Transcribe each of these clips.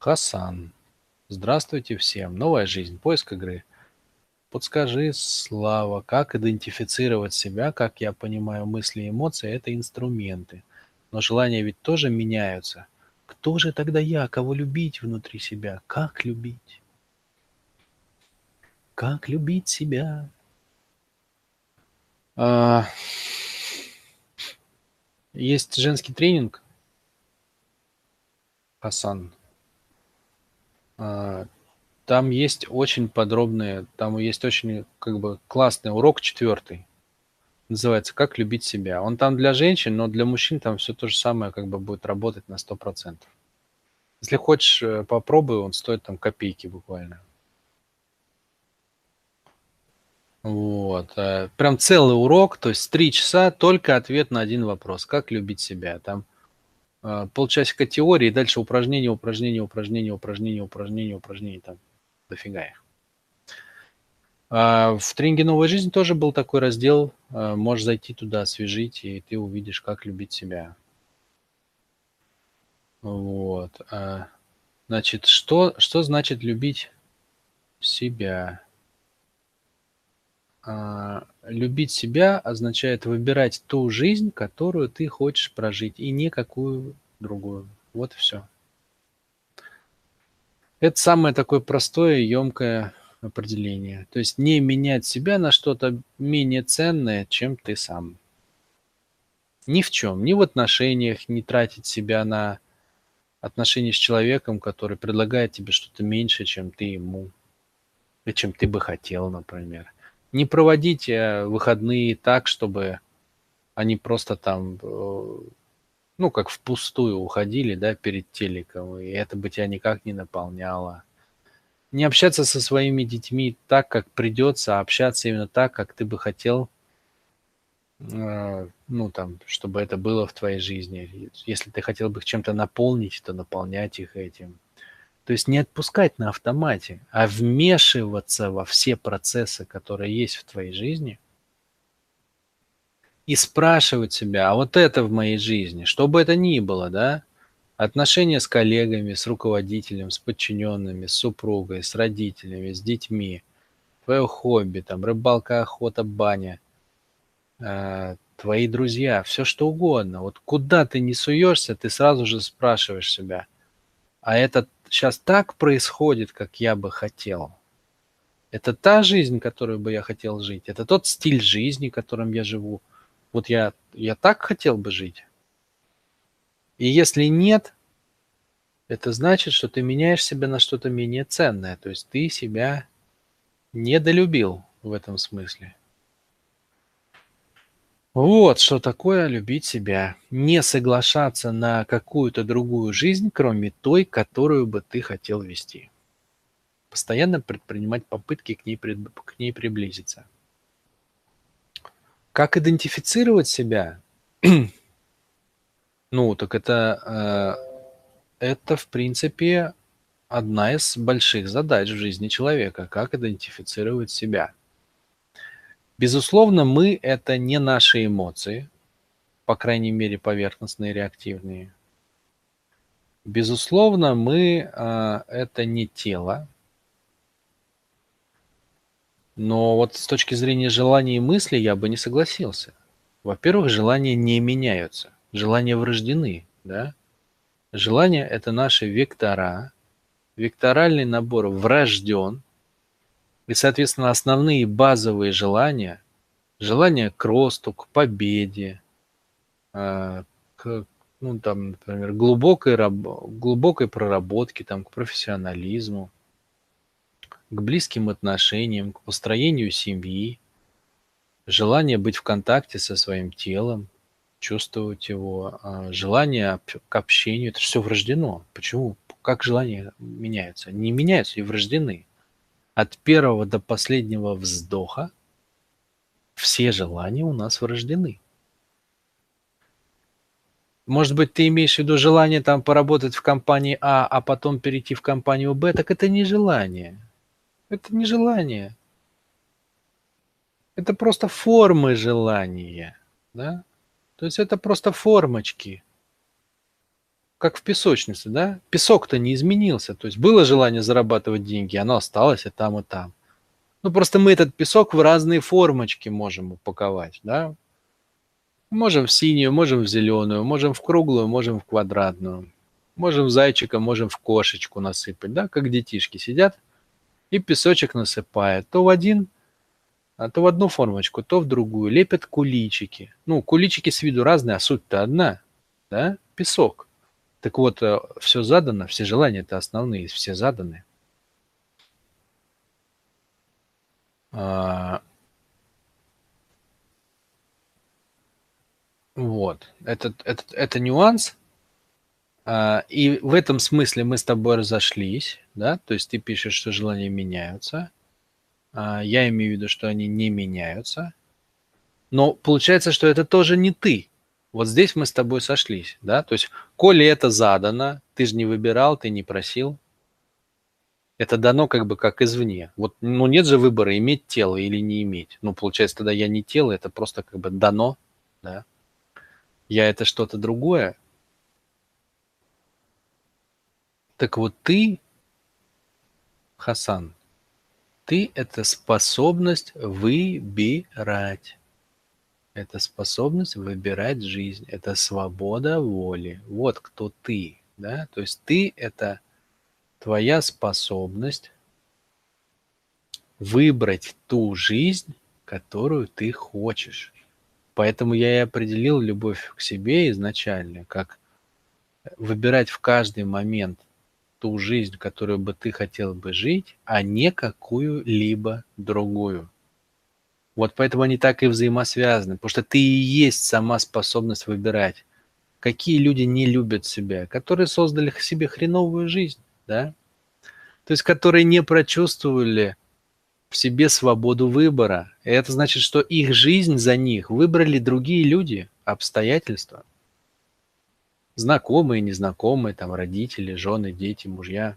Хасан. Здравствуйте всем. Новая жизнь. Поиск игры. Подскажи, Слава, как идентифицировать себя, как я понимаю, мысли и эмоции– это инструменты. Но желания ведь тоже меняются. Кто же тогда я? Кого любить внутри себя? Как любить? Как любить себя? А, Есть женский тренинг, Хасан. А, Там есть очень подробные, там есть очень как бы классный урок четвертый. Называется «Как любить себя». Он там для женщин, но для мужчин там все то же самое как бы будет работать на 100%. Если хочешь, э, попробуй, он стоит там копейки буквально. Вот. э, Прям целый урок, то есть три часа, только ответ на один вопрос. Как любить себя? Там полчасика теории, дальше упражнения, упражнения, упражнения, упражнения, упражнения, упражнения, там дофига их. А В тренинге «Новая жизнь» тоже был такой раздел. э, Можешь зайти туда, освежить, и ты увидишь, как любить себя. Вот. а, Значит, что, что значит любить себя? А, Любить себя означает выбирать ту жизнь, которую ты хочешь прожить, и никакую другую. Вот и все. Это самое такое простое емкое определение. То есть не менять себя на что-то менее ценное, чем ты сам. Ни в чем, ни в отношениях, не тратить себя на отношения с человеком, который предлагает тебе что-то меньше, чем ты ему, и чем ты бы хотел, например. Не проводить э, выходные так, чтобы они просто там, э, ну, как впустую уходили, да, перед телеком, и это бы тебя никак не наполняло. Не общаться со своими детьми так, как придется, а общаться именно так, как ты бы хотел, э, ну, там, чтобы это было в твоей жизни. Если ты хотел бы их чем-то наполнить, то наполнять их этим. То есть не отпускать на автомате, а вмешиваться во все процессы, которые есть в твоей жизни, и спрашивать себя, а вот это в моей жизни, что бы это ни было, да, отношения с коллегами, с руководителем, с подчиненными, с супругой, с родителями, с детьми, твое хобби, там, рыбалка, охота, баня, э, твои друзья, все что угодно. Вот куда ты не суешься, ты сразу же спрашиваешь себя, а это сейчас так происходит, как я бы хотел. Это та жизнь, которую бы я хотел жить. Это тот стиль жизни, которым я живу. Вот я, я так хотел бы жить. И если нет, это значит, что ты меняешь себя на что-то менее ценное. То есть ты себя недолюбил в этом смысле. Вот что такое любить себя. Не соглашаться на какую-то другую жизнь, кроме той, которую бы ты хотел вести. Постоянно предпринимать попытки к ней, к ней приблизиться. Как идентифицировать себя? Ну, так это, э, это, в принципе, одна из больших задач в жизни человека. Как идентифицировать себя? Безусловно, мы– это не наши эмоции, по крайней мере, поверхностные, реактивные. Безусловно, мы э, это не тело. Но вот с точки зрения желаний и мыслей я бы не согласился. Во-первых, желания не меняются. Желания врождены, да? Желания – это наши вектора. Векторальный набор врожден. И, соответственно, основные базовые желания – желание к росту, к победе, э, к, ну, там, например, глубокой, глубокой проработке, там, к профессионализму, к близким отношениям, к построению семьи, желание быть в контакте со своим телом, чувствовать его, а, желание к общению. Это все врождено. Почему? Как желания меняются? Не меняются и врождены. От первого до последнего вздоха все желания у нас врождены. Может быть, ты имеешь в виду желание там поработать в компании А, а потом перейти в компанию Б, так это не желание. Это не желание. Это просто формы желания, да? То есть это просто формочки. Как в песочнице, да? Песок-то не изменился. То есть было желание зарабатывать деньги, оно осталось и там, и там. Ну, просто мы этот песок в разные формочки можем упаковать, да? Можем в синюю, можем в зеленую, можем в круглую, можем в квадратную. Можем в зайчика, можем в кошечку насыпать, да? Как детишки сидят и песочек насыпают. То в один, а то в одну формочку, то в другую. Лепят куличики. Ну, куличики с виду разные, а суть-то одна, да? Песок. Так вот, э, все задано, все желания-то основные, все заданы. А, вот, этот, этот, это нюанс. А, и в этом смысле мы с тобой разошлись, да, то есть ты пишешь, что желания меняются. А, я имею в виду, что они не меняются. Но получается, что это тоже не ты. Вот здесь мы с тобой сошлись, да? То есть, коли это задано, ты же не выбирал, ты не просил. Это дано как бы как извне. Вот, ну нет же выбора, иметь тело или не иметь. Ну, получается, тогда я не тело, это просто как бы дано, да? Я это что-то другое. Так вот ты, Хасан, ты – это способность выбирать. Это способность выбирать жизнь, это свобода воли. Вот кто ты, да? То есть ты – это твоя способность выбрать ту жизнь, которую ты хочешь. Поэтому я и определил любовь к себе изначально, как выбирать в каждый момент ту жизнь, которую бы ты хотел бы жить, а не какую-либо другую. Вот поэтому они так и взаимосвязаны, потому что ты и есть сама способность выбирать. Какие люди не любят себя, которые создали себе хреновую жизнь, да? То есть, которые не прочувствовали в себе свободу выбора. И это значит, что их жизнь за них выбрали другие люди, обстоятельства. Знакомые, незнакомые, там родители, жены, дети, мужья,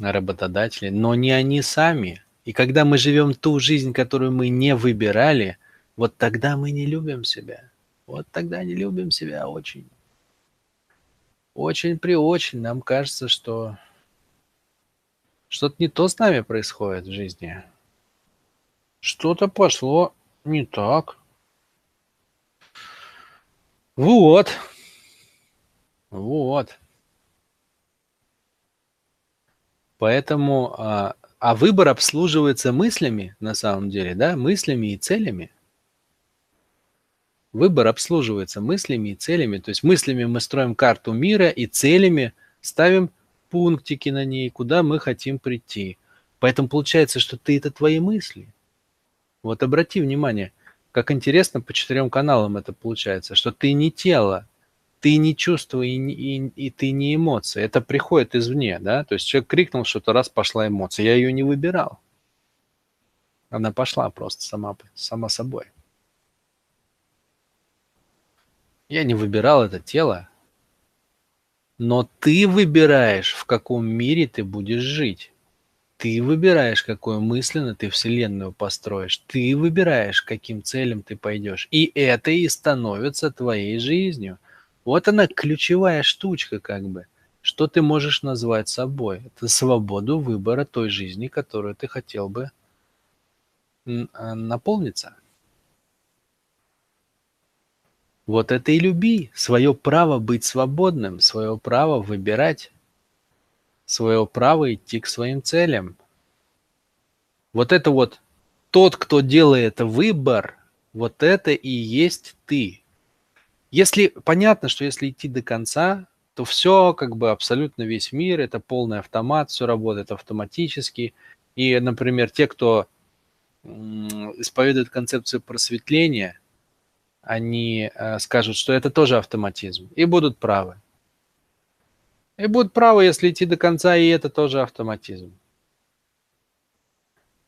работодатели, но не они сами – и когда мы живем ту жизнь, которую мы не выбирали, вот тогда мы не любим себя. Вот тогда не любим себя очень. Очень при очень нам кажется, что что-то не то с нами происходит в жизни. Что-то пошло не так. Вот. Вот. Поэтому а, а выбор обслуживается мыслями, на самом деле, да, мыслями и целями. Выбор обслуживается мыслями и целями. То есть мыслями мы строим карту мира и целями ставим пунктики на ней, куда мы хотим прийти. Поэтому получается, что ты это твои мысли. Вот обрати внимание, как интересно по четырем каналам это получается, что ты не тело, ты не чувство и, и, и ты не эмоция. Это приходит извне, да? То есть человек крикнул что-то, раз пошла эмоция. Я ее не выбирал. Она пошла просто сама, сама собой. Я не выбирал это тело, но ты выбираешь, в каком мире ты будешь жить. Ты выбираешь, какую мысленно ты вселенную построишь. Ты выбираешь, каким целям ты пойдешь. И это и становится твоей жизнью – вот она ключевая штучка как бы. Что ты можешь назвать собой? Это свободу выбора той жизни, которую ты хотел бы а, наполниться. Вот это и люби. Свое право быть свободным, свое право выбирать, свое право идти к своим целям. Вот это вот тот, кто делает выбор, вот это и есть ты. Если понятно, что если идти до конца, то все, как бы абсолютно весь мир, это полный автомат, все работает автоматически. И, например, те, кто исповедует концепцию просветления, они э, скажут, что это тоже автоматизм, и будут правы. И будут правы, если идти до конца, и это тоже автоматизм.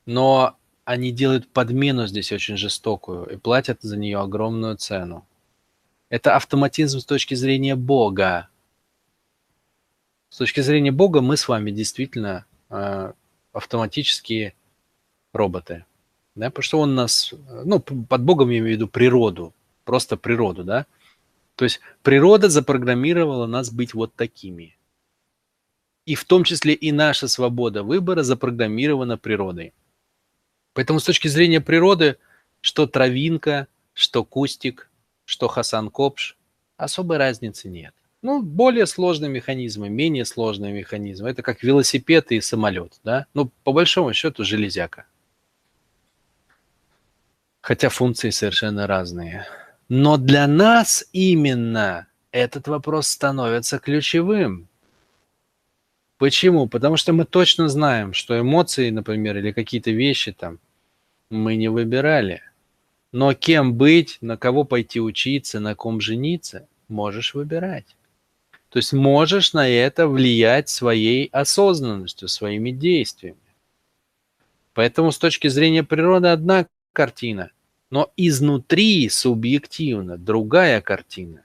Но они делают подмену здесь очень жестокую и платят за нее огромную цену. Это автоматизм с точки зрения Бога. С точки зрения Бога мы с вами действительно э, автоматические роботы. Да? Потому что он нас, ну, под Богом я имею в виду природу, просто природу, да. То есть природа запрограммировала нас быть вот такими. И в том числе и наша свобода выбора запрограммирована природой. Поэтому с точки зрения природы, что травинка, что кустик, что Хасан Копш, особой разницы нет. Ну, более сложные механизмы, менее сложные механизмы. Это как велосипед и самолет, да? Ну, по большому счету, железяка. Хотя функции совершенно разные. Но для нас именно этот вопрос становится ключевым. Почему? Потому что мы точно знаем, что эмоции, например, или какие-то вещи там мы не выбирали. Но кем быть, на кого пойти учиться, на ком жениться, можешь выбирать. То есть можешь на это влиять своей осознанностью, своими действиями. Поэтому с точки зрения природы одна картина, но изнутри субъективно другая картина.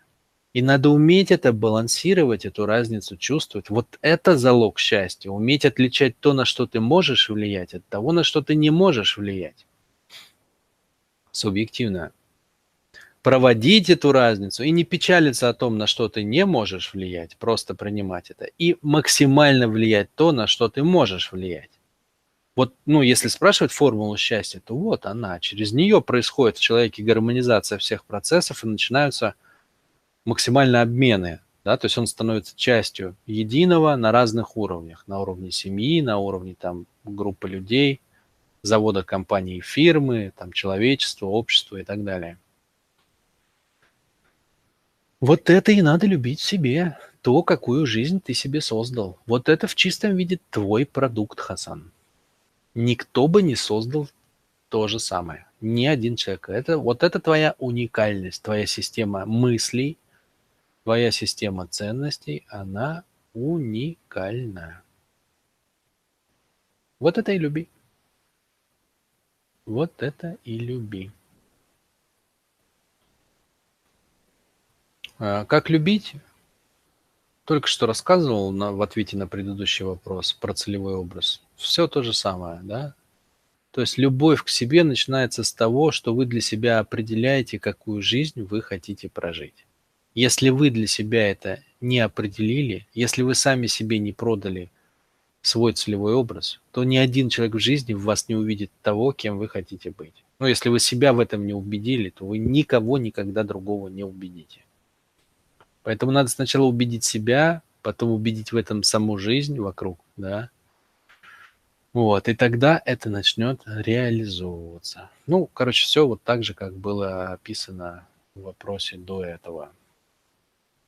И надо уметь это балансировать, эту разницу чувствовать. Вот это залог счастья. Уметь отличать то, на что ты можешь влиять, от того, на что ты не можешь влиять. Субъективно проводить эту разницу и не печалиться о том, на что ты не можешь влиять, просто принимать это, и максимально влиять то, на что ты можешь влиять. Вот, ну, если спрашивать формулу счастья, то вот она. Через нее происходит в человеке гармонизация всех процессов и начинаются максимально обмены. Да? То есть он становится частью единого на разных уровнях. На уровне семьи, на уровне там, группы людей, завода, компании, фирмы, там, человечества, общества и так далее. Вот это и надо любить себе, то, какую жизнь ты себе создал. Вот это в чистом виде твой продукт, Хасан. Никто бы не создал то же самое. Ни один человек. Это, вот это твоя уникальность, твоя система мыслей, твоя система ценностей, она уникальна. Вот это и люби. Вот это и люби. А, как любить? Только что рассказывал на, в ответе на предыдущий вопрос про целевой образ. Все то же самое, да? То есть любовь к себе начинается с того, что вы для себя определяете, какую жизнь вы хотите прожить. Если вы для себя это не определили, если вы сами себе не продали свой целевой образ, то ни один человек в жизни в вас не увидит того, кем вы хотите быть. Но если вы себя в этом не убедили, то вы никого никогда другого не убедите. Поэтому надо сначала убедить себя, потом убедить в этом саму жизнь вокруг, да. Вот, и тогда это начнет реализовываться. Ну, короче, все вот так же, как было описано в вопросе до этого.